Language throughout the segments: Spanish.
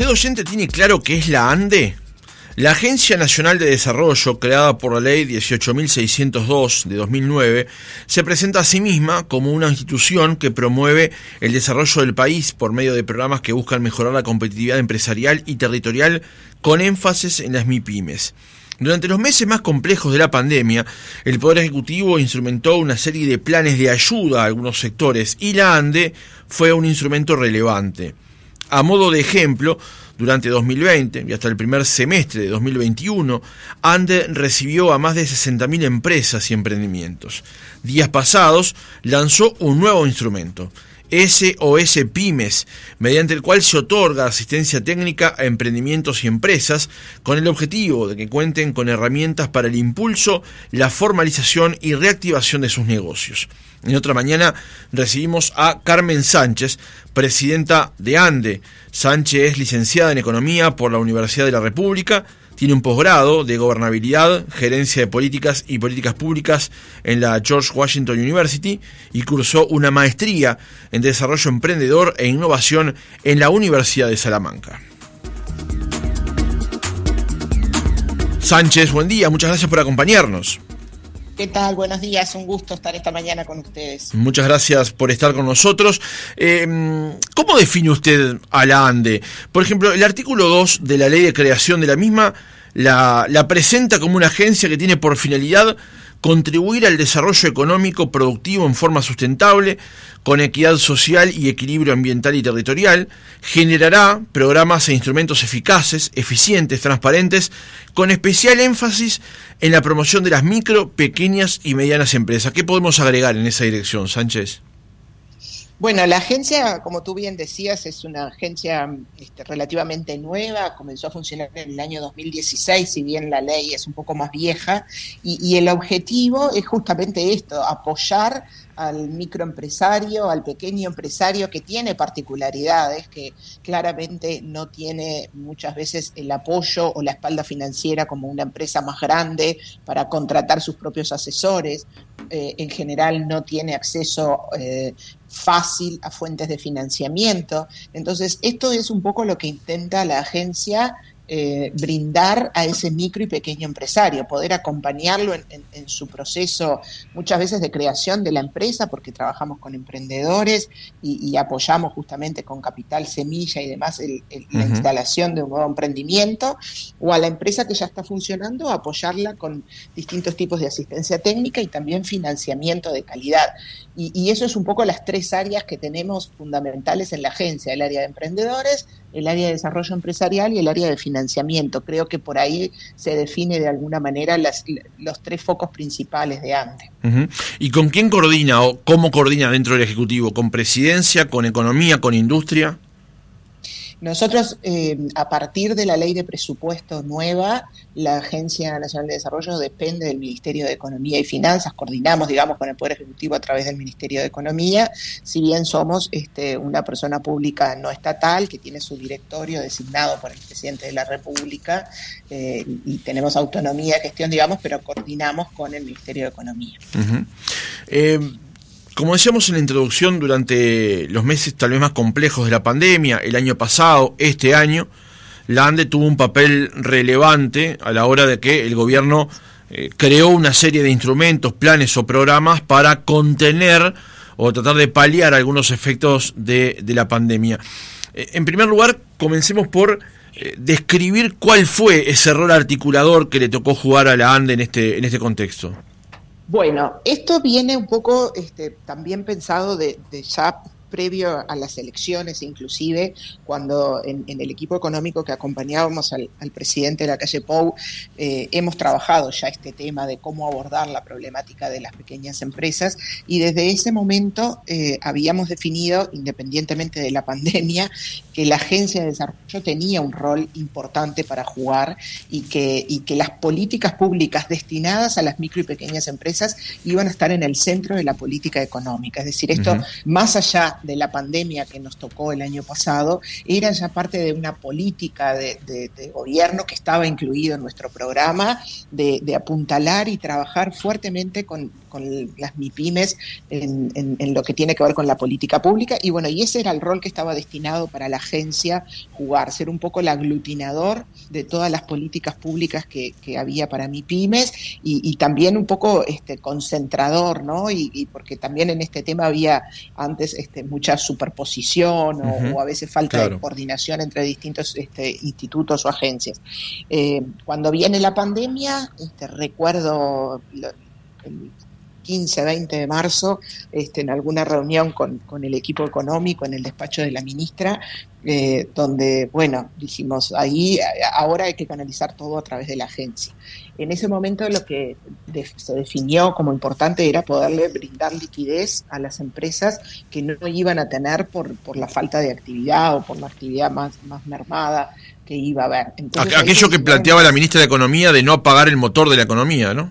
¿Usted oyente tiene claro qué es la ANDE? La Agencia Nacional de Desarrollo, creada por la Ley 18.602 de 2009, se presenta a sí misma como una institución que promueve el desarrollo del país por medio de programas que buscan mejorar la competitividad empresarial y territorial con énfasis en las MIPIMES. Durante los meses más complejos de la pandemia, el Poder Ejecutivo instrumentó una serie de planes de ayuda a algunos sectores y la ANDE fue un instrumento relevante. A modo de ejemplo, durante 2020 y hasta el primer semestre de 2021, ANDE recibió a más de 60.000 empresas y emprendimientos. Días pasados lanzó un nuevo instrumento, SOS Pymes, mediante el cual se otorga asistencia técnica a emprendimientos y empresas con el objetivo de que cuenten con herramientas para el impulso, la formalización y reactivación de sus negocios. En otra mañana recibimos a Carmen Sánchez, presidenta de ANDE. Sánchez es licenciada en Economía por la Universidad de la República, tiene un posgrado de gobernabilidad, gerencia de políticas y políticas públicas en la George Washington University y cursó una maestría en desarrollo emprendedor e innovación en la Universidad de Salamanca. Sánchez, buen día, muchas gracias por acompañarnos. ¿Qué tal? Buenos días, un gusto estar esta mañana con ustedes. Muchas gracias por estar con nosotros. Eh, ¿Cómo define usted a la ANDE? Por ejemplo, el artículo 2 de la ley de creación de la misma la presenta como una agencia que tiene por finalidad contribuir al desarrollo económico productivo en forma sustentable, con equidad social y equilibrio ambiental y territorial, generará programas e instrumentos eficaces, eficientes, transparentes, con especial énfasis en la promoción de las micro, pequeñas y medianas empresas. ¿Qué podemos agregar en esa dirección, Sánchez? Bueno, la agencia, como tú bien decías, es una agencia este, relativamente nueva, comenzó a funcionar en el año 2016, si bien la ley es un poco más vieja, y, el objetivo es justamente esto, apoyar al microempresario, al pequeño empresario que tiene particularidades, que claramente no tiene muchas veces el apoyo o la espalda financiera como una empresa más grande para contratar sus propios asesores, eh, en general no tiene acceso eh, fácil a fuentes de financiamiento. Entonces, esto es un poco lo que intenta la agencia eh, brindar a ese micro y pequeño empresario, poder acompañarlo en, su proceso muchas veces de creación de la empresa, porque trabajamos con emprendedores y, apoyamos justamente con capital semilla y demás la instalación de un nuevo emprendimiento, o a la empresa que ya está funcionando, apoyarla con distintos tipos de asistencia técnica y también financiamiento de calidad. Y, y eso es un poco las tres áreas que tenemos fundamentales en la agencia, el área de emprendedores, el área de desarrollo empresarial y el área de financiamiento. Creo que por ahí se define de alguna manera los tres focos principales de ANDE. ¿Y con quién coordina o cómo coordina dentro del Ejecutivo? ¿Con presidencia, con economía, con industria? Nosotros, eh, a partir de la ley de presupuesto nueva, la Agencia Nacional de Desarrollo depende del Ministerio de Economía y Finanzas, coordinamos, digamos, con el Poder Ejecutivo a través del Ministerio de Economía, si bien somos este, una persona pública no estatal que tiene su directorio designado por el presidente de la República eh, y tenemos autonomía de gestión, digamos, pero coordinamos con el Ministerio de Economía. Como decíamos en la introducción, durante los meses tal vez más complejos de la pandemia, el año pasado, este año, la ANDE tuvo un papel relevante a la hora de que el gobierno eh, creó una serie de instrumentos, planes o programas para contener o tratar de paliar algunos efectos de, la pandemia. Eh, en primer lugar, comencemos por eh, describir cuál fue ese rol articulador que le tocó jugar a la ANDE en este, en este contexto. Bueno, esto viene un poco este, también pensado de, de ya previo a las elecciones, inclusive cuando en, el equipo económico que acompañábamos al, presidente de la calle Pou, eh, hemos trabajado ya este tema de cómo abordar la problemática de las pequeñas empresas y desde ese momento eh, habíamos definido, independientemente de la pandemia, que la agencia de desarrollo tenía un rol importante para jugar y que, y que las políticas públicas destinadas a las micro y pequeñas empresas iban a estar en el centro de la política económica. Es decir, esto más allá de la pandemia que nos tocó el año pasado era ya parte de una política de, gobierno que estaba incluido en nuestro programa de, apuntalar y trabajar fuertemente con, las MIPIMES en, lo que tiene que ver con la política pública. Y bueno, y ese era el rol que estaba destinado para la agencia jugar, ser un poco el aglutinador de todas las políticas públicas que, había para MIPIMES y, y, también un poco este, concentrador, ¿no? Y, porque también en este tema había antes este, mucha superposición o, a veces falta de coordinación entre distintos este, institutos o agencias. Eh, cuando viene la pandemia, este, recuerdo el 15, 20 de marzo, este, en alguna reunión con, con, el equipo económico en el despacho de la ministra, eh, donde, bueno, dijimos, ahí ahora hay que canalizar todo a través de la agencia. En ese momento lo que se definió como importante era poderle brindar liquidez a las empresas que no iban a tener por, por la falta de actividad o por la actividad más, más mermada que iba a haber. Aquello que planteaba la ministra de Economía de no apagar el motor de la economía, ¿no?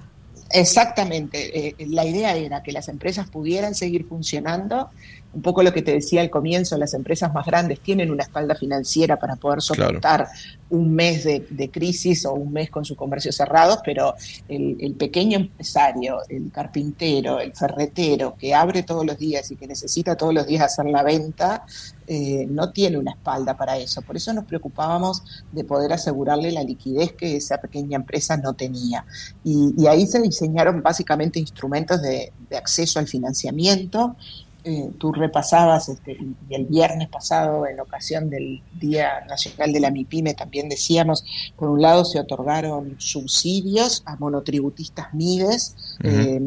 Exactamente. Eh, la idea era que las empresas pudieran seguir funcionando. Un poco lo que te decía al comienzo, las empresas más grandes tienen una espalda financiera para poder soportar un mes de, crisis o un mes con su comercio cerrados, pero el, pequeño empresario, el carpintero, el ferretero que abre todos los días y que necesita todos los días hacer la venta, eh, no tiene una espalda para eso. Por eso nos preocupábamos de poder asegurarle la liquidez que esa pequeña empresa no tenía. Y, ahí se diseñaron básicamente instrumentos de, de acceso al financiamiento eh, tú repasabas este, y el viernes pasado, en ocasión del Día Nacional de la MIPYME, también decíamos, por un lado se otorgaron subsidios a monotributistas MIDES, eh,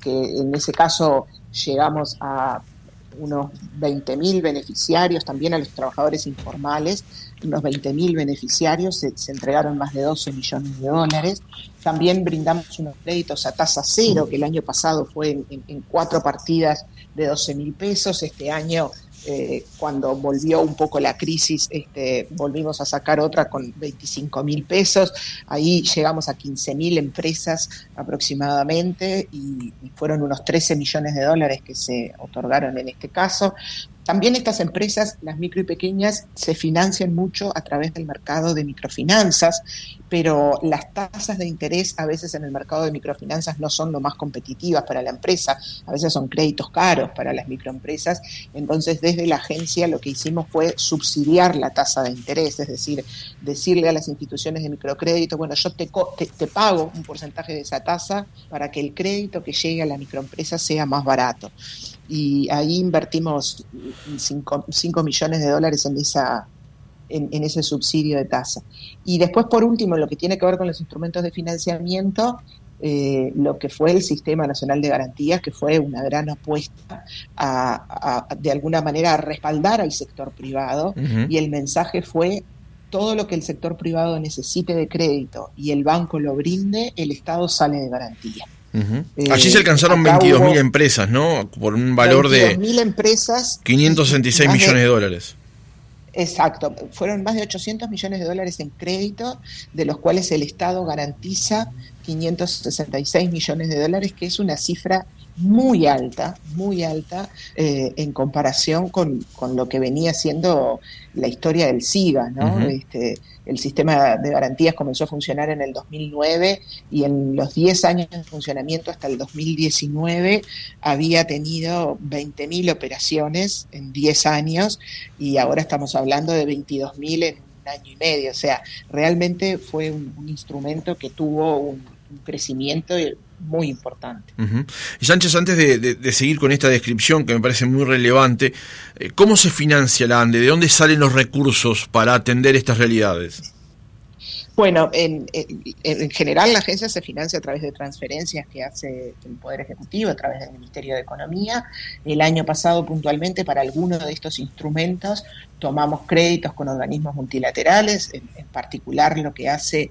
que en ese caso llegamos a unos 20.000 beneficiarios, también a los trabajadores informales, unos 20.000 beneficiarios, se, entregaron más de 12 millones de dólares. También brindamos unos créditos a tasa cero, que el año pasado fue en, cuatro partidas de 12 mil pesos. Este año, eh, cuando volvió un poco la crisis, este, volvimos a sacar otra con 25 mil pesos. Ahí llegamos a 15 mil empresas aproximadamente y, y fueron unos 13 millones de dólares que se otorgaron en este caso. También estas empresas, las micro y pequeñas, se financian mucho a través del mercado de microfinanzas, pero las tasas de interés a veces en el mercado de microfinanzas no son lo más competitivas para la empresa, a veces son créditos caros para las microempresas, entonces desde la agencia lo que hicimos fue subsidiar la tasa de interés, es decir, decirle a las instituciones de microcrédito, bueno, yo te, te, pago un porcentaje de esa tasa para que el crédito que llegue a la microempresa sea más barato y ahí invertimos 5 millones de dólares en esa en, ese subsidio de tasa. Y después, por último, lo que tiene que ver con los instrumentos de financiamiento, eh, lo que fue el Sistema Nacional de Garantías, que fue una gran apuesta a, de alguna manera a respaldar al sector privado, y el mensaje fue todo lo que el sector privado necesite de crédito y el banco lo brinde, el Estado sale de garantía. Allí se alcanzaron 22.000 empresas, ¿no? Por un valor de... empresas. 566 millones de, dólares. Exacto, fueron más de 800 millones de dólares en crédito, de los cuales el Estado garantiza 566 millones de dólares, que es una cifra muy alta, muy alta eh, en comparación con, lo que venía siendo la historia del SIGA, ¿no? este, el sistema de garantías comenzó a funcionar en el 2009 y en los 10 años de funcionamiento hasta el 2019 había tenido 20.000 operaciones en 10 años y ahora estamos hablando de 22.000 en un año y medio. O sea, realmente fue un, instrumento que tuvo un, un crecimiento muy importante. Y Sánchez, antes de, seguir con esta descripción que me parece muy relevante, eh, ¿cómo se financia la ANDE? ¿De dónde salen los recursos para atender estas realidades? Bueno, en, general la agencia se financia a través de transferencias que hace el Poder Ejecutivo, a través del Ministerio de Economía. El año pasado puntualmente para algunos de estos instrumentos tomamos créditos con organismos multilaterales, en particular lo que hace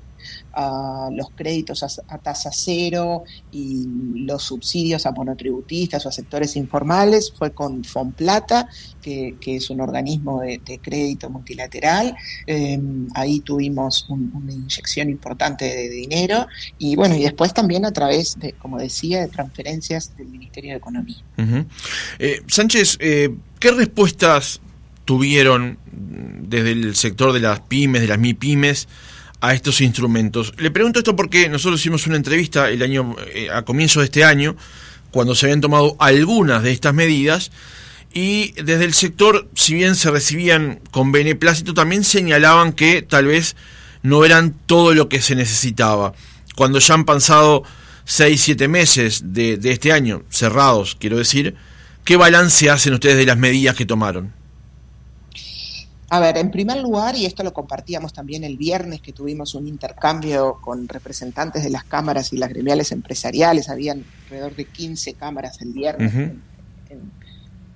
a los créditos a, tasa cero y los subsidios a monotributistas o a sectores informales fue con Fonplata, que, que es un organismo de, crédito multilateral. Eh, ahí tuvimos una inyección importante de dinero y bueno, y después también a través de, como decía, de transferencias del Ministerio de Economía. Eh, Sánchez, eh, ¿qué respuestas tuvieron desde el sector de las pymes, de las MIPYMES, a estos instrumentos. Le pregunto esto porque nosotros hicimos una entrevista el año eh, a comienzo de este año, cuando se habían tomado algunas de estas medidas, y desde el sector, si bien se recibían con beneplácito, también señalaban que tal vez no eran todo lo que se necesitaba. Cuando ya han pasado seis, siete meses de, de este año, cerrados, quiero decir, ¿qué balance hacen ustedes de las medidas que tomaron? A ver, en primer lugar, y esto lo compartíamos también el viernes que tuvimos un intercambio con representantes de las cámaras y las gremiales empresariales, habían alrededor de 15 cámaras el viernes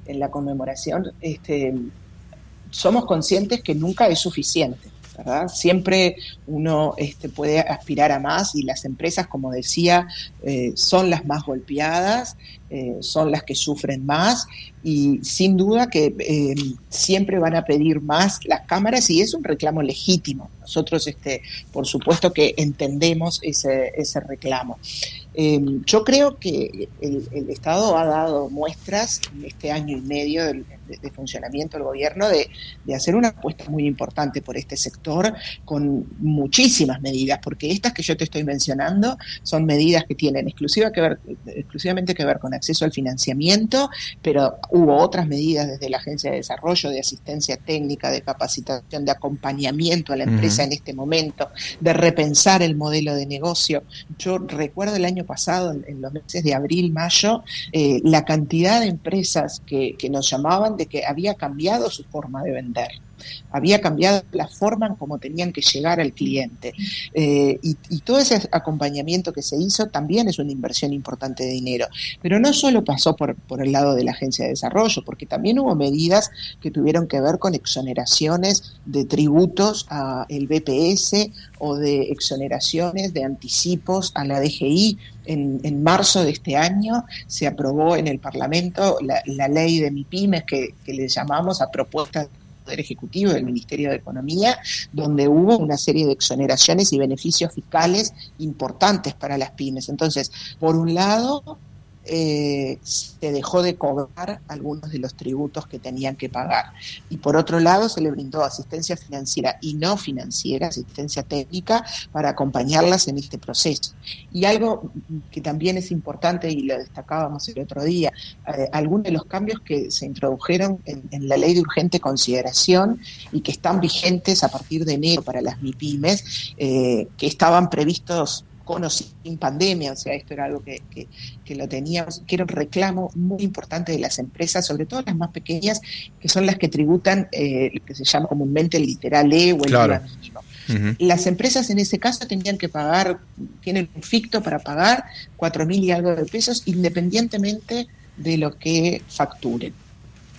en, la conmemoración, este, somos conscientes que nunca es suficiente. Siempre uno este, puede aspirar a más y las empresas, como decía, eh, son las más golpeadas eh, son las que sufren más y sin duda que eh, siempre van a pedir más las cámaras y es un reclamo legítimo. Nosotros, este, por supuesto que entendemos ese, ese reclamo. Eh, yo creo que el, Estado ha dado muestras en este año y medio de, funcionamiento del gobierno de, de, hacer una apuesta muy importante por este sector con muchísimas medidas, porque estas que yo te estoy mencionando son medidas que tienen exclusiva que ver, exclusivamente que ver con acceso al financiamiento, pero hubo otras medidas desde la Agencia de Desarrollo, de asistencia técnica, de capacitación, de acompañamiento a la empresa en este momento, de repensar el modelo de negocio. Yo recuerdo el año pasado, en, los meses de abril, mayo, eh, la cantidad de empresas que, que nos llamaban de que había cambiado su forma de vender había cambiado la forma en cómo tenían que llegar al cliente. Eh, y, todo ese acompañamiento que se hizo también es una inversión importante de dinero. Pero no solo pasó por, por el lado de la Agencia de Desarrollo, porque también hubo medidas que tuvieron que ver con exoneraciones de tributos al BPS o de exoneraciones de anticipos a la DGI. En, marzo de este año se aprobó en el Parlamento la, ley de MIPIMES que, que le llamamos a propuesta Ejecutivo del Ministerio de Economía, donde hubo una serie de exoneraciones y beneficios fiscales importantes para las pymes. Entonces, por un lado, eh, se dejó de cobrar algunos de los tributos que tenían que pagar. Y por otro lado, se le brindó asistencia financiera y no financiera, asistencia técnica, para acompañarlas en este proceso. Y algo que también es importante, y lo destacábamos el otro día, eh, algunos de los cambios que se introdujeron en, la ley de urgente consideración y que están vigentes a partir de enero para las MIPIMES, eh, que estaban previstos con o sin pandemia, o sea, esto era algo que, que, lo teníamos, que era un reclamo muy importante de las empresas, sobre todo las más pequeñas, que son las que tributan eh, lo que se llama comúnmente el literal E o el claro. mínimo. Las empresas en ese caso tenían que pagar, tienen un ficto para pagar cuatro mil y algo de pesos independientemente de lo que facturen.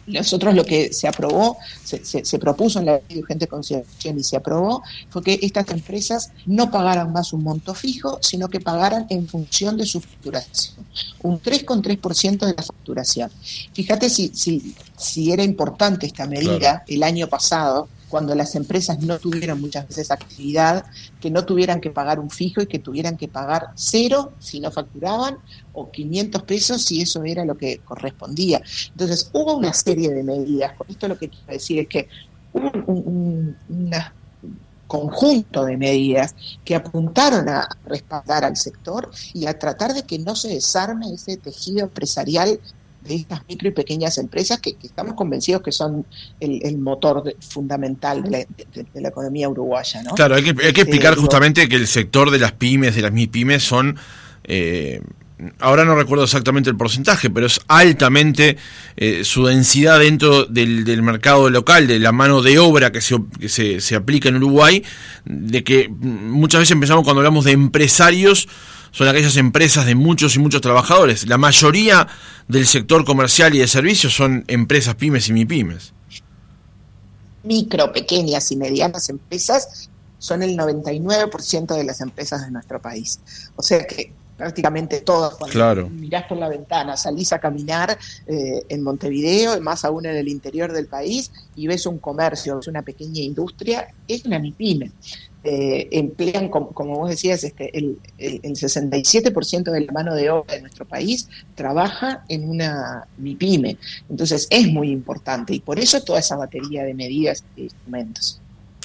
Nosotros lo que se aprobó, se, propuso en la ley de urgente consideración y se aprobó, fue que estas empresas no pagaran más un monto fijo, sino que pagaran en función de su facturación, un 3,3% de la facturación. Fíjate si, si, si era importante esta medida el año pasado, cuando las empresas no tuvieron muchas veces actividad, que no tuvieran que pagar un fijo y que tuvieran que pagar cero si no facturaban o 500 pesos si eso era lo que correspondía. Entonces hubo una serie de medidas. Con esto lo que quiero decir es que hubo un, conjunto de medidas que apuntaron a respaldar al sector y a tratar de que no se desarme ese tejido empresarial de estas micro y pequeñas empresas que, estamos convencidos que son el, motor fundamental de la, economía uruguaya. ¿no? Claro, hay que, hay que explicar eh, justamente que el sector de las pymes, de las MIPYMES, son... Eh, ahora no recuerdo exactamente el porcentaje, pero es altamente eh, su densidad dentro del, mercado local, de la mano de obra que, se, que se, se aplica en Uruguay, de que muchas veces empezamos cuando hablamos de empresarios, son aquellas empresas de muchos y muchos trabajadores. La mayoría del sector comercial y de servicios son empresas pymes y MIPYMES. Micro, pequeñas y medianas empresas son el 99% de las empresas de nuestro país. O sea que prácticamente todas, cuando mirás por la ventana, salís a caminar eh, en Montevideo, más aún en el interior del país, y ves un comercio, ves una pequeña industria, es una MIPYME. Eh, emplean, como, vos decías, este, el, el, 67% de la mano de obra de nuestro país trabaja en una MIPYME. Entonces es muy importante y por eso toda esa batería de medidas y instrumentos.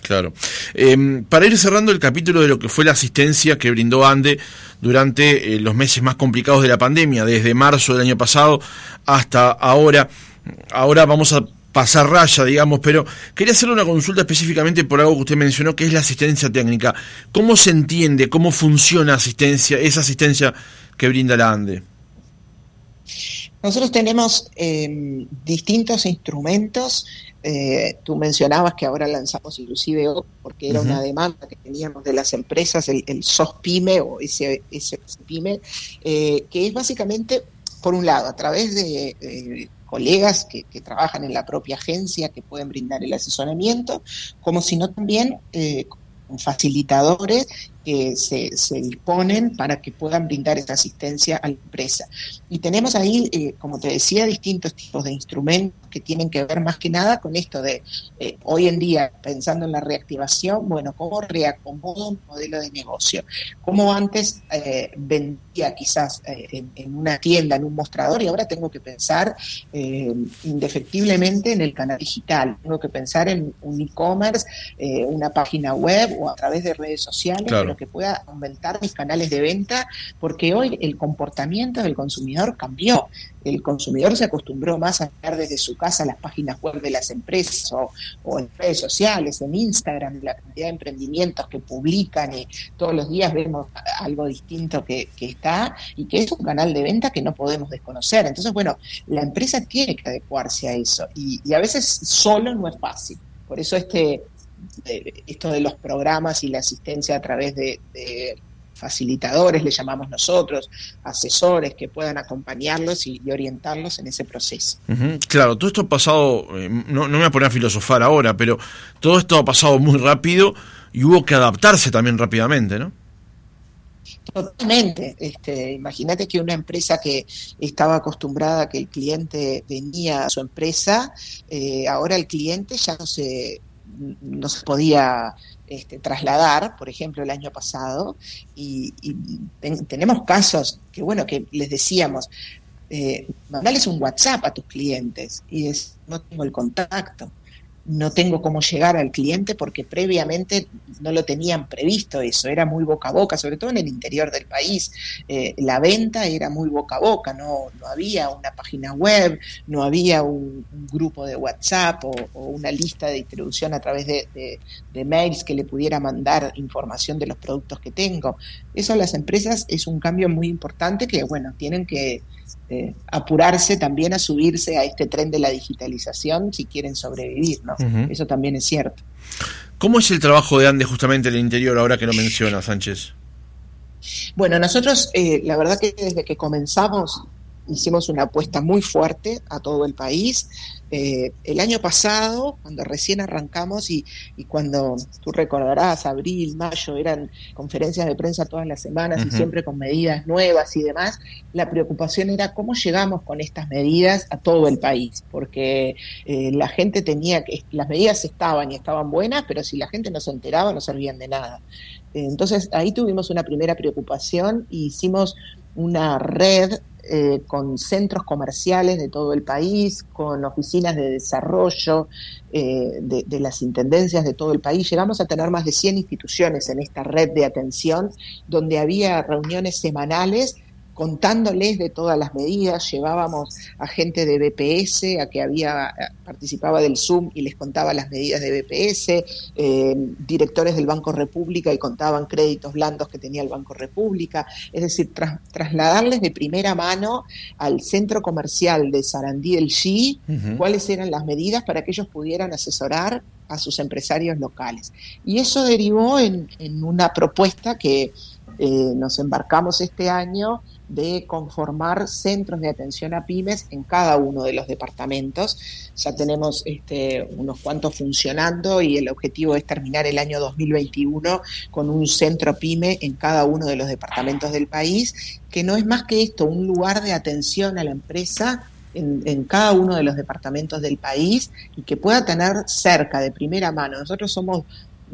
Claro. Em, para ir cerrando el capítulo de lo que fue la asistencia que brindó ANDE durante eh, los meses más complicados de la pandemia, desde marzo del año pasado hasta ahora. Ahora vamos a pasar raya, digamos, pero quería hacerle una consulta específicamente por algo que usted mencionó, que es la asistencia técnica. ¿Cómo se entiende, cómo funciona asistencia, esa asistencia que brinda la ANDE? Nosotros tenemos em, distintos instrumentos. Eh, tú mencionabas que ahora lanzamos inclusive porque era una demanda que teníamos de las empresas, el, el SOSPYME o ese, PYME, eh, que es básicamente, por un lado, a través de eh, colegas que, trabajan en la propia agencia que pueden brindar el asesoramiento, como si no también eh, facilitadores que se, se, disponen para que puedan brindar esa asistencia a la empresa. Y tenemos ahí, eh, como te decía, distintos tipos de instrumentos que tienen que ver más que nada con esto de eh, hoy en día, pensando en la reactivación, bueno, cómo reacomodo un modelo de negocio. Cómo antes eh, vendía quizás en, una tienda, en un mostrador, y ahora tengo que pensar indefectiblemente en el canal digital. Tengo que pensar en un e-commerce, una página web o a través de redes sociales que pueda aumentar mis canales de venta, porque hoy el comportamiento del consumidor cambió. El consumidor se acostumbró más a ver desde su casa las páginas web de las empresas o, en redes sociales, en Instagram, la cantidad de emprendimientos que publican y todos los días vemos algo distinto que, está y que es un canal de venta que no podemos desconocer. Entonces, bueno, la empresa tiene que adecuarse a eso y, a veces solo no es fácil. Por eso este esto de los programas y la asistencia a través de, facilitadores, le llamamos nosotros, asesores que puedan acompañarlos y, orientarlos en ese proceso. Claro, todo esto ha pasado, eh, no, me voy a poner a filosofar ahora, pero todo esto ha pasado muy rápido y hubo que adaptarse también rápidamente, ¿no? Totalmente. Este, Imagínate que una empresa que estaba acostumbrada a que el cliente venía a su empresa, eh, ahora el cliente ya no se no se podía este, trasladar, por ejemplo, el año pasado, y, tenemos casos que, bueno, que les decíamos, eh, mandales un WhatsApp a tus clientes y es, no tengo el contacto no tengo cómo llegar al cliente porque previamente no lo tenían previsto eso, era muy boca a boca, sobre todo en el interior del país. Eh, la venta era muy boca a boca, no, no había una página web, no había un, grupo de WhatsApp o, una lista de distribución a través de, de, mails que le pudiera mandar información de los productos que tengo. Eso a las empresas es un cambio muy importante que, bueno, tienen que eh, apurarse también a subirse a este tren de la digitalización si quieren sobrevivir, ¿no? Eso también es cierto. ¿Cómo es el trabajo de ANDE justamente en el interior ahora que lo menciona, Sánchez? Bueno, nosotros, eh, la verdad que desde que comenzamos hicimos una apuesta muy fuerte a todo el país. Eh, el año pasado, cuando recién arrancamos y, cuando tú recordarás, abril, mayo, eran conferencias de prensa todas las semanas y siempre con medidas nuevas y demás, la preocupación era cómo llegamos con estas medidas a todo el país, porque eh, la gente tenía que, las medidas estaban y estaban buenas, pero si la gente no se enteraba no servían de nada. Entonces ahí tuvimos una primera preocupación y hicimos una red eh, con centros comerciales de todo el país, con oficinas de desarrollo eh, de, de, las intendencias de todo el país. Llegamos a tener más de 100 instituciones en esta red de atención, donde había reuniones semanales contándoles de todas las medidas, llevábamos a gente de BPS, a que había participaba del Zoom y les contaba las medidas de BPS, eh, directores del Banco República y contaban créditos blandos que tenía el Banco República, es decir, trasladarles de primera mano al centro comercial de Sarandí del G cuáles eran las medidas para que ellos pudieran asesorar a sus empresarios locales. Y eso derivó en, en una propuesta que eh, nos embarcamos este año de conformar centros de atención a pymes en cada uno de los departamentos. Ya tenemos este, unos cuantos funcionando y el objetivo es terminar el año 2021 con un centro pyme en cada uno de los departamentos del país, que no es más que esto, un lugar de atención a la empresa en, en, cada uno de los departamentos del país y que pueda tener cerca, de primera mano. Nosotros somos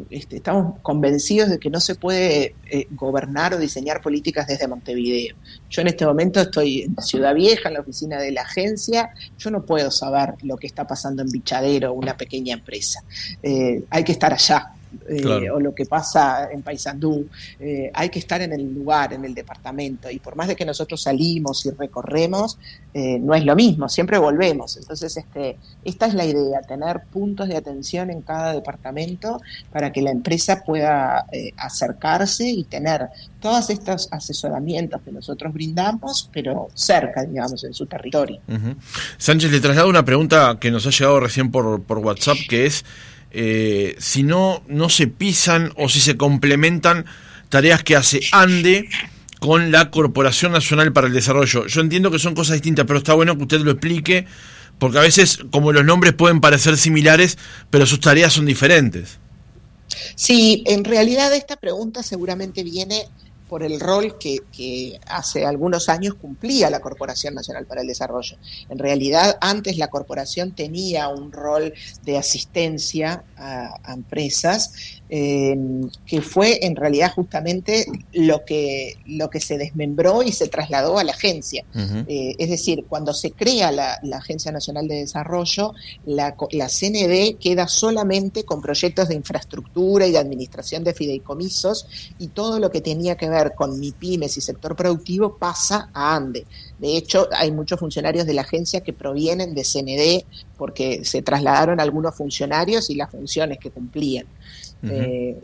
este, estamos convencidos de que no se puede eh, gobernar o diseñar políticas desde Montevideo. Yo en este momento estoy en Ciudad Vieja, en la oficina de la agencia, yo no puedo saber lo que está pasando en Bichadero, una pequeña empresa. Eh, hay que estar allá, eh, o lo que pasa en Paysandú. Eh, hay que estar en el lugar, en el departamento, y por más de que nosotros salimos y recorremos, eh, no es lo mismo, siempre volvemos. Entonces, este, esta es la idea, tener puntos de atención en cada departamento para que la empresa pueda acercarse y tener todos estos asesoramientos que nosotros brindamos, pero cerca, digamos, en su territorio. Sánchez, le traslado una pregunta que nos ha llegado recién por, por WhatsApp, que es eh, si no, no se pisan o si se complementan tareas que hace ANDE con la Corporación Nacional para el Desarrollo. Yo entiendo que son cosas distintas, pero está bueno que usted lo explique, porque a veces como los nombres pueden parecer similares, pero sus tareas son diferentes. Sí, en realidad esta pregunta seguramente viene por el rol que, hace algunos años cumplía la Corporación Nacional para el Desarrollo. En realidad, antes la corporación tenía un rol de asistencia a, a empresas eh, que fue en realidad justamente lo que, lo que se desmembró y se trasladó a la agencia. Eh, es decir, cuando se crea la, Agencia Nacional de Desarrollo, la, la, CND queda solamente con proyectos de infraestructura y de administración de fideicomisos y todo lo que tenía que ver con MIPIMES y sector productivo pasa a ANDE. De hecho, hay muchos funcionarios de la agencia que provienen de CND porque se trasladaron algunos funcionarios y las funciones que cumplían. Eh,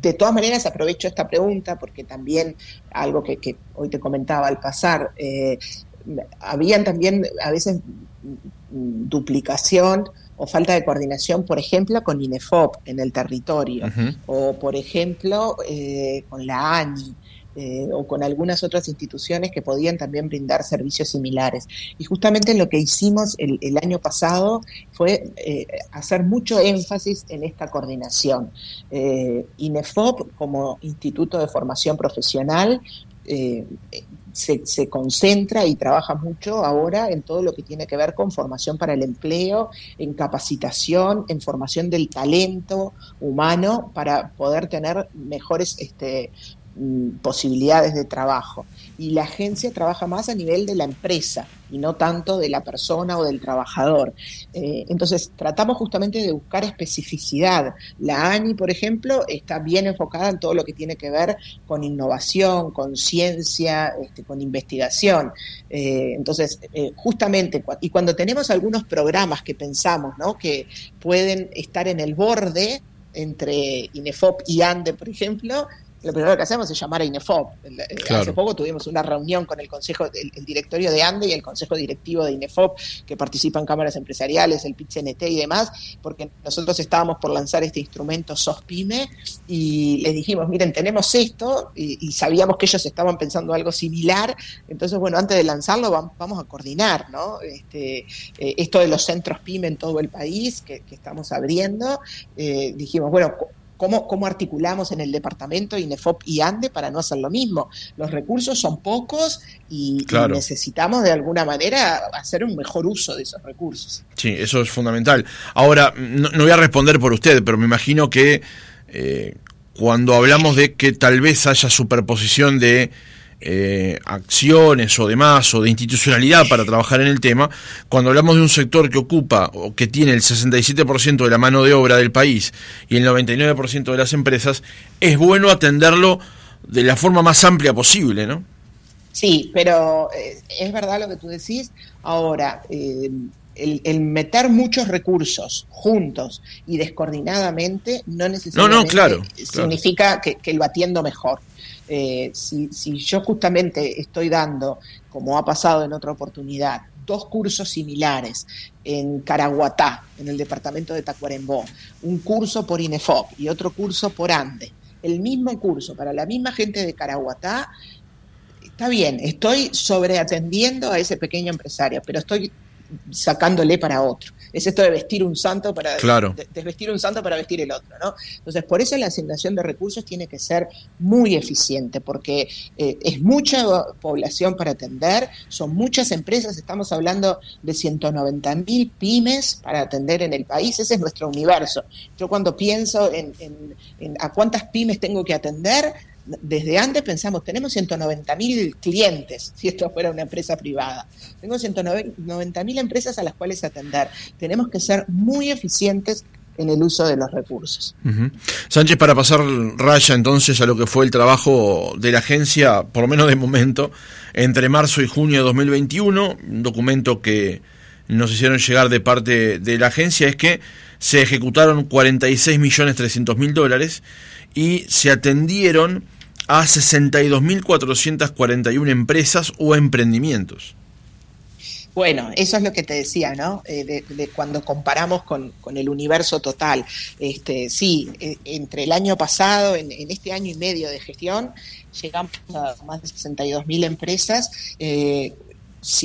de todas maneras, aprovecho esta pregunta porque también algo que, hoy te comentaba al pasar, eh, habían también a veces duplicación o falta de coordinación, por ejemplo, con INEFOP en el territorio, o por ejemplo, eh, con la ANI. Eh, o con algunas otras instituciones que podían también brindar servicios similares. Y justamente lo que hicimos el, año pasado fue eh, hacer mucho énfasis en esta coordinación. Eh, INEFOP como Instituto de Formación Profesional se, concentra y trabaja mucho ahora en todo lo que tiene que ver con formación para el empleo, en capacitación, en formación del talento humano para poder tener mejores este, posibilidades de trabajo. Y la agencia trabaja más a nivel de la empresa y no tanto de la persona o del trabajador. Eh, entonces, tratamos justamente de buscar especificidad. La ANI, por ejemplo, está bien enfocada en todo lo que tiene que ver con innovación, con ciencia, este, con investigación. Eh, entonces, eh, justamente, y cuando tenemos algunos programas que pensamos que pueden estar en el borde, entre INEFOP y ANDE, por ejemplo, lo primero que hacemos es llamar a INEFOP. Eh, hace poco tuvimos una reunión con el consejo, el, directorio de ANDE y el consejo directivo de INEFOP, que participan cámaras empresariales, el PIT-CNT y demás, porque nosotros estábamos por lanzar este instrumento SOSPYME y les dijimos, miren, tenemos esto y, sabíamos que ellos estaban pensando algo similar, entonces, bueno, antes de lanzarlo vamos a coordinar, ¿no? Este, eh, esto de los centros PYME en todo el país que, estamos abriendo, eh, dijimos, bueno, ¿Cómo, articulamos en el departamento INEFOP y ANDE para no hacer lo mismo? Los recursos son pocos y, necesitamos de alguna manera hacer un mejor uso de esos recursos. Sí, eso es fundamental. Ahora, no, voy a responder por usted, pero me imagino que eh, cuando hablamos de que tal vez haya superposición de eh, acciones o demás o de institucionalidad para trabajar en el tema, cuando hablamos de un sector que ocupa o que tiene el 67% de la mano de obra del país y el 99% de las empresas, es bueno atenderlo de la forma más amplia posible, ¿no? Sí, pero eh, es verdad lo que tú decís. Ahora, eh, el, meter muchos recursos juntos y descoordinadamente no necesariamente significa que, que, lo atiendo mejor. Eh, si, yo justamente estoy dando, como ha pasado en otra oportunidad, dos cursos similares en Caraguatá, en el departamento de Tacuarembó, un curso por INEFOP y otro curso por ANDE, el mismo curso para la misma gente de Caraguatá, está bien, estoy sobreatendiendo a ese pequeño empresario, pero estoy sacándole para otro. Es esto de vestir un santo para desvestir un santo para vestir el otro, ¿no? Entonces, por eso la asignación de recursos tiene que ser muy eficiente, porque eh, es mucha población para atender, son muchas empresas, estamos hablando de 190 mil pymes para atender en el país, ese es nuestro universo. Yo cuando pienso en a cuántas pymes tengo que atender, desde antes pensamos, tenemos 190 mil clientes, si esto fuera una empresa privada. Tengo 190 mil empresas a las cuales atender. Tenemos que ser muy eficientes en el uso de los recursos. Sánchez, para pasar raya entonces a lo que fue el trabajo de la agencia, por lo menos de momento, entre marzo y junio de 2021, un documento que nos hicieron llegar de parte de la agencia es que se ejecutaron 46 millones 300 mil dólares y se atendieron a 62.441 empresas o emprendimientos. Bueno, eso es lo que te decía, ¿no? Eh, de, cuando comparamos con, el universo total. Este, sí, eh, entre el año pasado, en, este año y medio de gestión, llegamos a más de 62.000 empresas. Eh,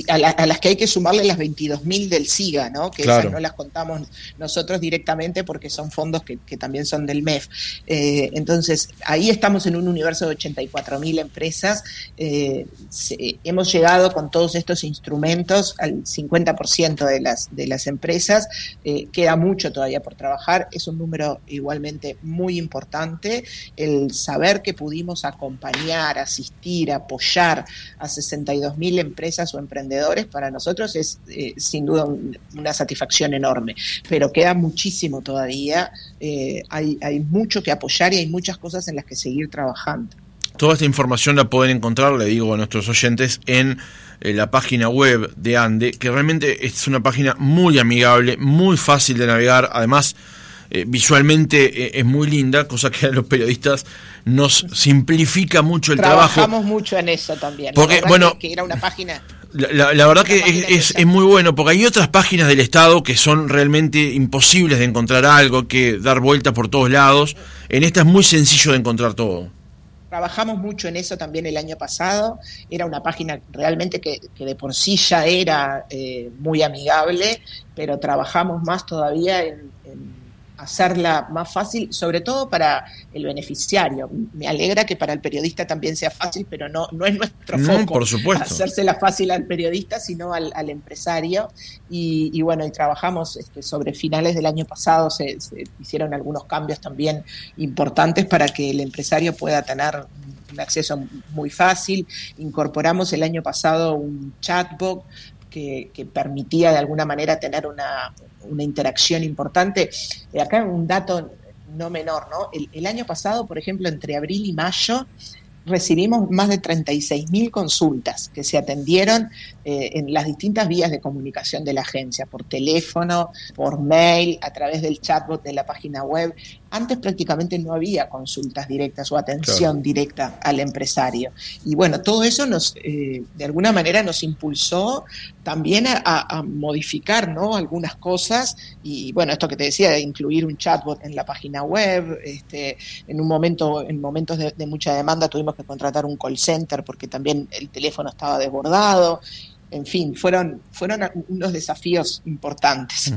a, las que hay que sumarle las 22.000 del SIGA, ¿no? que esas no las contamos nosotros directamente porque son fondos que, también son del MEF. Eh, entonces, ahí estamos en un universo de 84.000 empresas. Eh, hemos llegado con todos estos instrumentos al 50% de las, de las empresas. Eh, queda mucho todavía por trabajar. Es un número igualmente muy importante. El saber que pudimos acompañar, asistir, apoyar a 62.000 empresas o emprendedores, para nosotros es eh, sin duda una satisfacción enorme, pero queda muchísimo todavía, eh, hay, hay mucho que apoyar y hay muchas cosas en las que seguir trabajando. Toda esta información la pueden encontrar, le digo a nuestros oyentes, en eh, la página web de ANDE, que realmente es una página muy amigable, muy fácil de navegar, además visualmente es muy linda, cosa que a los periodistas nos simplifica mucho el trabajo. Trabajamos mucho en eso también. Porque, bueno, que era una página la, verdad que es, es, muy bueno, porque hay otras páginas del Estado que son realmente imposibles de encontrar algo, que dar vueltas por todos lados. En esta es muy sencillo de encontrar todo. Trabajamos mucho en eso también el año pasado. Era una página realmente que, de por sí ya era eh, muy amigable, pero trabajamos más todavía en hacerla más fácil, sobre todo para el beneficiario. Me alegra que para el periodista también sea fácil, pero no, no es nuestro foco por supuesto. hacérsela fácil al periodista, sino al, empresario. Y, bueno, y trabajamos este, sobre finales del año pasado, se, hicieron algunos cambios también importantes para que el empresario pueda tener un acceso muy fácil. Incorporamos el año pasado un chatbot que, permitía de alguna manera tener una, una interacción importante. Eh, acá un dato no menor, ¿no? El, año pasado, por ejemplo, entre abril y mayo, recibimos más de 36.000 consultas que se atendieron eh, en las distintas vías de comunicación de la agencia, por teléfono, por mail, a través del chatbot de la página web. Antes prácticamente no había consultas directas o atención directa al empresario. Y bueno, todo eso nos, eh, de alguna manera nos impulsó también a, modificar ¿no? algunas cosas. Y bueno, esto que te decía, de incluir un chatbot en la página web. Este, en un momento, en momentos de, mucha demanda tuvimos que contratar un call center porque también el teléfono estaba desbordado en fin, fueron, fueron unos desafíos importantes.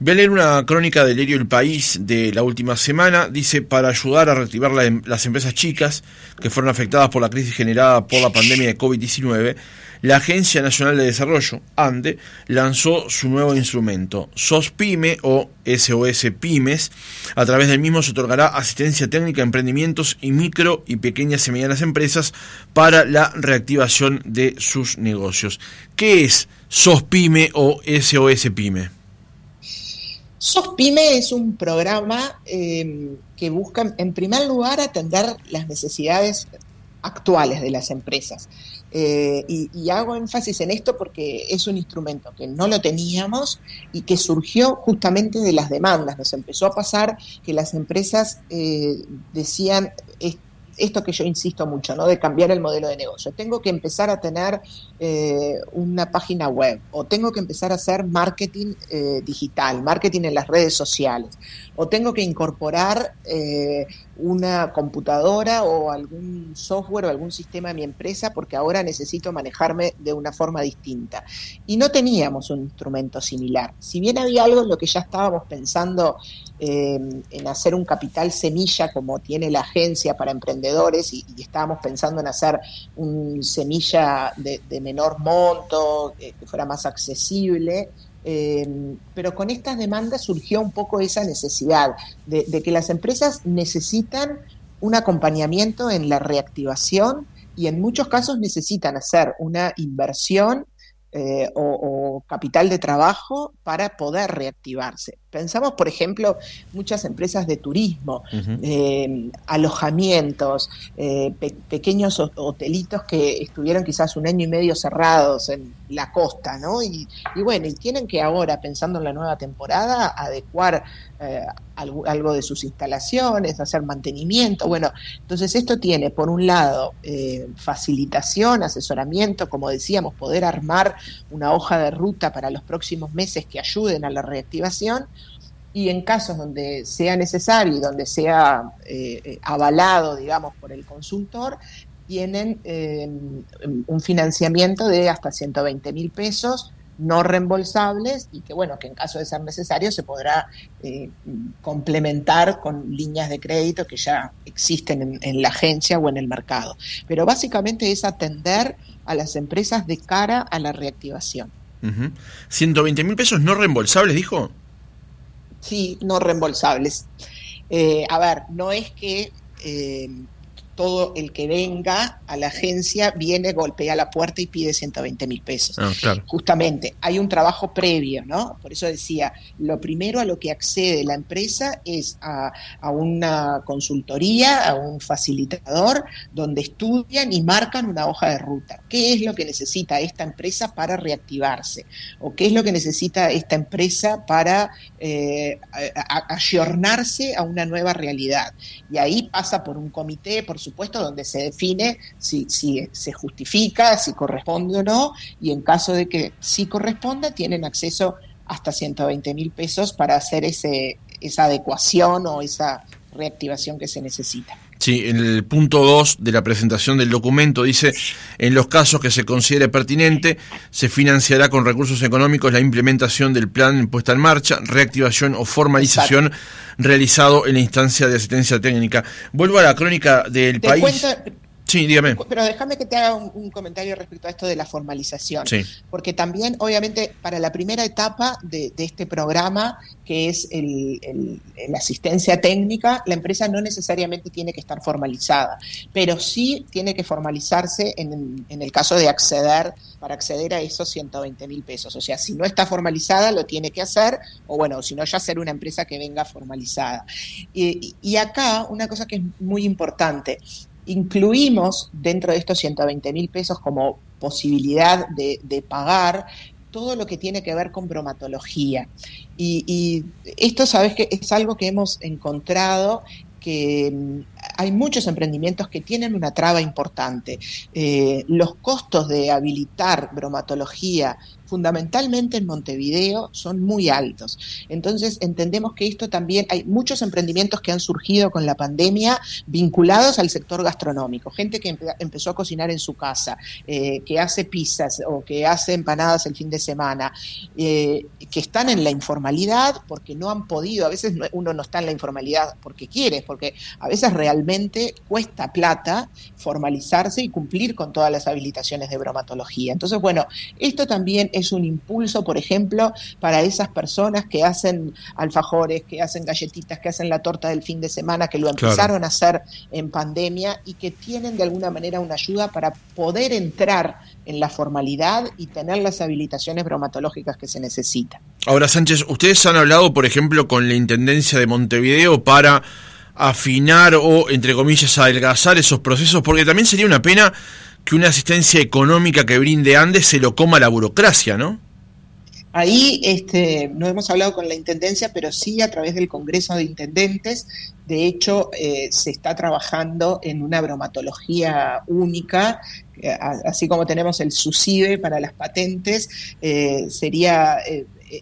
Voy a leer una crónica del diario El País de la última semana. Dice, para ayudar a reactivar las empresas chicas que fueron afectadas por la crisis generada por la pandemia de COVID-19, la Agencia Nacional de Desarrollo, ANDE, lanzó su nuevo instrumento, SOSPYME o SOS Pymes. A través del mismo se otorgará asistencia técnica a emprendimientos y micro y pequeñas y medianas empresas para la reactivación de sus negocios. ¿Qué es SOSPYME o SOS Pyme? SOSPYME es un programa eh, que busca, en primer lugar, atender las necesidades actuales de las empresas. Eh, y, hago énfasis en esto porque es un instrumento que no lo teníamos y que surgió justamente de las demandas. Nos empezó a pasar que las empresas eh, decían, esto que yo insisto mucho, ¿no? De cambiar el modelo de negocio. Tengo que empezar a tener eh, una página web o tengo que empezar a hacer marketing eh, digital, marketing en las redes sociales o tengo que incorporar eh, una computadora o algún software o algún sistema a mi empresa porque ahora necesito manejarme de una forma distinta. Y no teníamos un instrumento similar. Si bien había algo en lo que ya estábamos pensando eh, en hacer un capital semilla como tiene la agencia para emprendedores y, estábamos pensando en hacer un semilla de, menor monto, eh, que fuera más accesible, eh, pero con estas demandas surgió un poco esa necesidad de, de, que las empresas necesitan un acompañamiento en la reactivación y en muchos casos necesitan hacer una inversión eh, o, capital de trabajo para poder reactivarse. Pensamos, por ejemplo, muchas empresas de turismo, eh, alojamientos, eh, pequeños hotelitos que estuvieron quizás un año y medio cerrados en la costa, ¿no? Y, y bueno, y tienen que ahora, pensando en la nueva temporada, adecuar algo, de sus instalaciones, hacer mantenimiento. Bueno, entonces esto tiene, por un lado, eh, facilitación, asesoramiento, como decíamos, poder armar una hoja de ruta para los próximos meses que ayuden a la reactivación. Y en casos donde sea necesario y donde sea eh, eh, avalado, digamos, por el consultor, tienen un financiamiento de hasta 120 mil pesos no reembolsables y que, bueno, que en caso de ser necesario se podrá eh, complementar con líneas de crédito que ya existen en, la agencia o en el mercado. Pero básicamente es atender a las empresas de cara a la reactivación. 120 mil pesos no reembolsables, dijo. Sí, no reembolsables. Eh, a ver, no es que eh, todo el que venga a la agencia viene, golpea la puerta y pide 120 mil pesos. Ah, Justamente, hay un trabajo previo, ¿no? Por eso decía, lo primero a lo que accede la empresa es a, una consultoría, a un facilitador, donde estudian y marcan una hoja de ruta. ¿Qué es lo que necesita esta empresa para reactivarse? ¿O qué es lo que necesita esta empresa para eh, ayornarse a una nueva realidad? Y ahí pasa por un comité, por supuesto, donde se define si, si se justifica, si corresponde o no, y en caso de que sí corresponda, tienen acceso hasta 120 mil pesos para hacer ese, esa adecuación o esa reactivación que se necesita. Sí, en el punto 2 de la presentación del documento dice, en los casos que se considere pertinente, se financiará con recursos económicos la implementación del plan puesta en marcha, reactivación o formalización realizado en la instancia de asistencia técnica. Vuelvo a la crónica del país. Sí, dígame. Pero déjame que te haga un, comentario respecto a esto de la formalización. Sí. Porque también, obviamente, para la primera etapa de, este programa, que es la asistencia técnica, la empresa no necesariamente tiene que estar formalizada, pero sí tiene que formalizarse en, el caso de acceder, para acceder a esos 120 mil pesos. O sea, si no está formalizada, lo tiene que hacer, o bueno, si no, ya ser una empresa que venga formalizada. y acá, una cosa que es muy importante, incluimos dentro de estos 120 mil pesos como posibilidad de, pagar todo lo que tiene que ver con bromatología. Y, y, esto, sabes que es algo que hemos encontrado que mm, hay muchos emprendimientos que tienen una traba importante. Eh, los costos de habilitar bromatología fundamentalmente en Montevideo, son muy altos. Entonces, entendemos que esto también, hay muchos emprendimientos que han surgido con la pandemia vinculados al sector gastronómico, gente que empezó a cocinar en su casa, eh, que hace pizzas o que hace empanadas el fin de semana, eh, que están en la informalidad porque no han podido, a veces uno no está en la informalidad porque quiere, porque a veces realmente cuesta plata formalizarse y cumplir con todas las habilitaciones de bromatología. Entonces, bueno, esto también es un impulso, por ejemplo, para esas personas que hacen alfajores, que hacen galletitas, que hacen la torta del fin de semana, que lo empezaron a hacer en pandemia y que tienen de alguna manera una ayuda para poder entrar en la formalidad y tener las habilitaciones bromatológicas que se necesitan. Ahora, Sánchez, ustedes han hablado, por ejemplo, con la Intendencia de Montevideo para afinar o, entre comillas, adelgazar esos procesos, porque también sería una pena que una asistencia económica que brinde Andes se lo coma la burocracia, ¿no? Ahí este, no hemos hablado con la Intendencia, pero sí a través del Congreso de Intendentes. De hecho, eh, se está trabajando en una bromatología única, eh, así como tenemos el SUSIBE para las patentes, eh, sería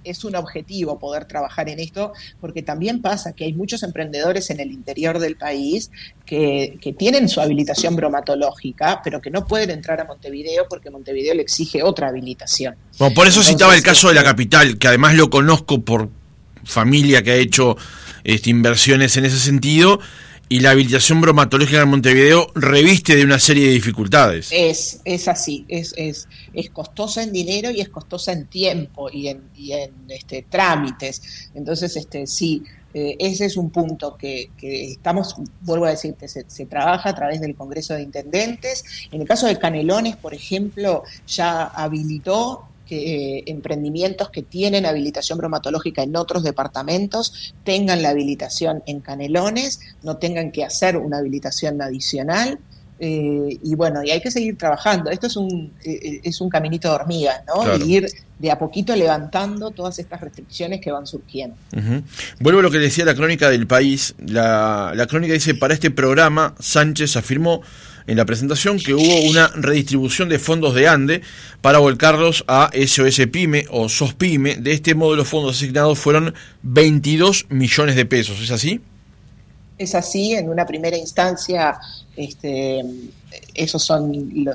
es un objetivo poder trabajar en esto, porque también pasa que hay muchos emprendedores en el interior del país que, tienen su habilitación bromatológica, pero que no pueden entrar a Montevideo porque Montevideo le exige otra habilitación. Bueno, por eso citaba el caso de la este, capital, que además lo conozco por familia que ha hecho este, inversiones en ese sentido y la habilitación bromatológica en Montevideo reviste de una serie de dificultades. Es, es así, es, es, es costosa en dinero y es costosa en tiempo y en, y en este, trámites. Entonces, este, sí, eh, ese es un punto que, que, estamos, vuelvo a decirte, se, se, trabaja a través del Congreso de Intendentes. En el caso de Canelones, por ejemplo, ya habilitó que eh, emprendimientos que tienen habilitación bromatológica en otros departamentos tengan la habilitación en Canelones, no tengan que hacer una habilitación adicional. Eh, y bueno, y hay que seguir trabajando. Esto es un, eh, es un caminito de hormigas, ¿no? ir de a poquito levantando todas estas restricciones que van surgiendo. Vuelvo a lo que decía la crónica del país. La, la crónica dice, para este programa, Sánchez afirmó en la presentación que hubo una redistribución de fondos de ANDE para volcarlos a SOS Pyme o SOSPYME. De este modo los fondos asignados fueron 22 millones de pesos. ¿Es así? Es así, en una primera instancia este, esos son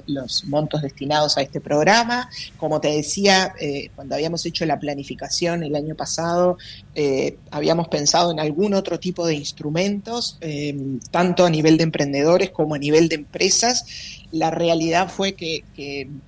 los montos destinados a este programa. Como te decía, eh, cuando habíamos hecho la planificación el año pasado, eh, habíamos pensado en algún otro tipo de instrumentos, eh, tanto a nivel de emprendedores como a nivel de empresas. La realidad fue que,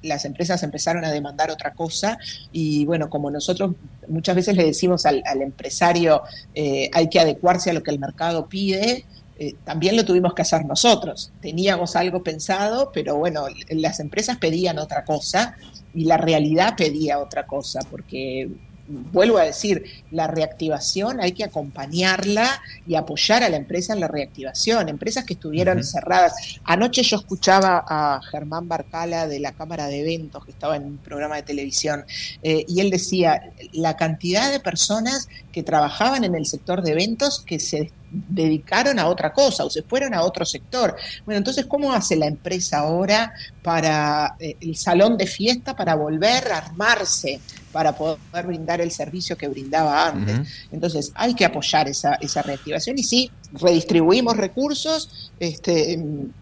las empresas empezaron a demandar otra cosa y bueno, como nosotros muchas veces le decimos al, empresario hay que adecuarse a lo que el mercado pide, eh, también lo tuvimos que hacer nosotros. Teníamos algo pensado, pero bueno, las empresas pedían otra cosa y la realidad pedía otra cosa, porque vuelvo a decir, la reactivación hay que acompañarla y apoyar a la empresa en la reactivación. Empresas que estuvieron cerradas. Anoche yo escuchaba a Germán Barcala de la Cámara de Eventos, que estaba en un programa de televisión, eh, y él decía, la cantidad de personas que trabajaban en el sector de eventos que se dedicaron a otra cosa o se fueron a otro sector. Bueno, entonces, ¿cómo hace la empresa ahora para eh, el salón de fiesta, para volver a armarse? para poder brindar el servicio que brindaba antes. Entonces, hay que apoyar esa, esa reactivación y sí, redistribuimos recursos este, en,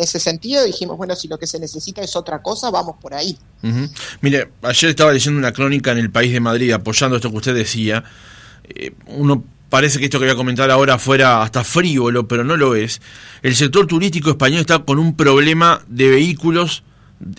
ese sentido. Dijimos, bueno, si lo que se necesita es otra cosa, vamos por ahí. Mire, ayer estaba leyendo una crónica en el País de Madrid apoyando esto que usted decía. Eh, uno parece que esto que voy a comentar ahora fuera hasta frívolo, pero no lo es. El sector turístico español está con un problema de vehículos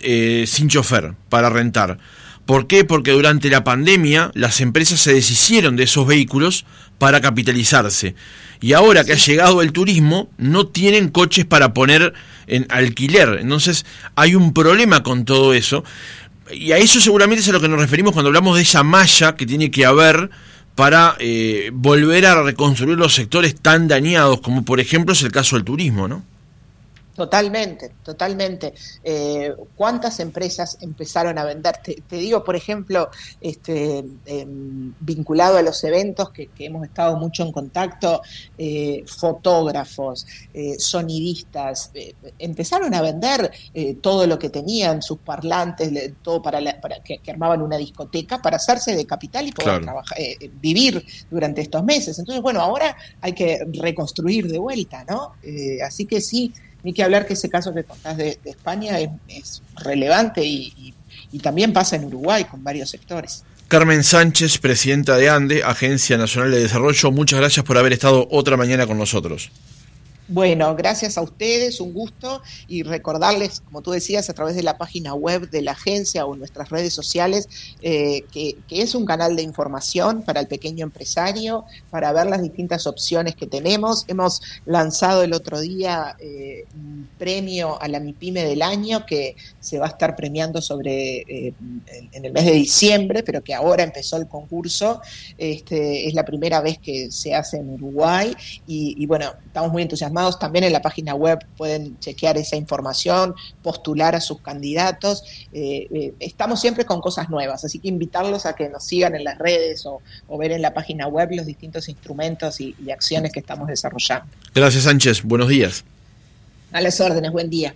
eh, sin chofer para rentar. ¿Por qué? Porque durante la pandemia las empresas se deshicieron de esos vehículos para capitalizarse. Y ahora que ha llegado el turismo, no tienen coches para poner en alquiler. Entonces hay un problema con todo eso. Y a eso seguramente es a lo que nos referimos cuando hablamos de esa malla que tiene que haber para eh, volver a reconstruir los sectores tan dañados como por ejemplo es el caso del turismo, ¿no? Totalmente, totalmente. Eh, ¿Cuántas empresas empezaron a vender? Te, digo, por ejemplo, este, em, vinculado a los eventos que, hemos estado mucho en contacto, eh, fotógrafos, eh, sonidistas, empezaron a vender todo lo que tenían, sus parlantes, todo para, que, armaban una discoteca para hacerse de capital y poder trabajar, vivir durante estos meses. Entonces, bueno, ahora hay que reconstruir de vuelta, ¿no? así que sí ni que hablar que ese caso que contás de, España es, relevante y, también pasa en Uruguay con varios sectores. Carmen Sánchez, presidenta de ANDE, Agencia Nacional de Desarrollo, muchas gracias por haber estado otra mañana con nosotros. Bueno, gracias a ustedes, un gusto y recordarles, como tú decías, a través de la página web de la agencia o nuestras redes sociales, eh, que, es un canal de información para el pequeño empresario, para ver las distintas opciones que tenemos. Hemos lanzado el otro día eh, un premio a la MIPYME del año que se va a estar premiando sobre eh, en el mes de diciembre, pero que ahora empezó el concurso. Este, es la primera vez que se hace en Uruguay y, y bueno, estamos muy entusiasmados informados. También en la página web pueden chequear esa información, postular a sus candidatos. Eh, eh, estamos siempre con cosas nuevas, así que invitarlos a que nos sigan en las redes o, ver en la página web los distintos instrumentos y, y acciones que estamos desarrollando. Gracias Sánchez, buenos días. A las órdenes, buen día.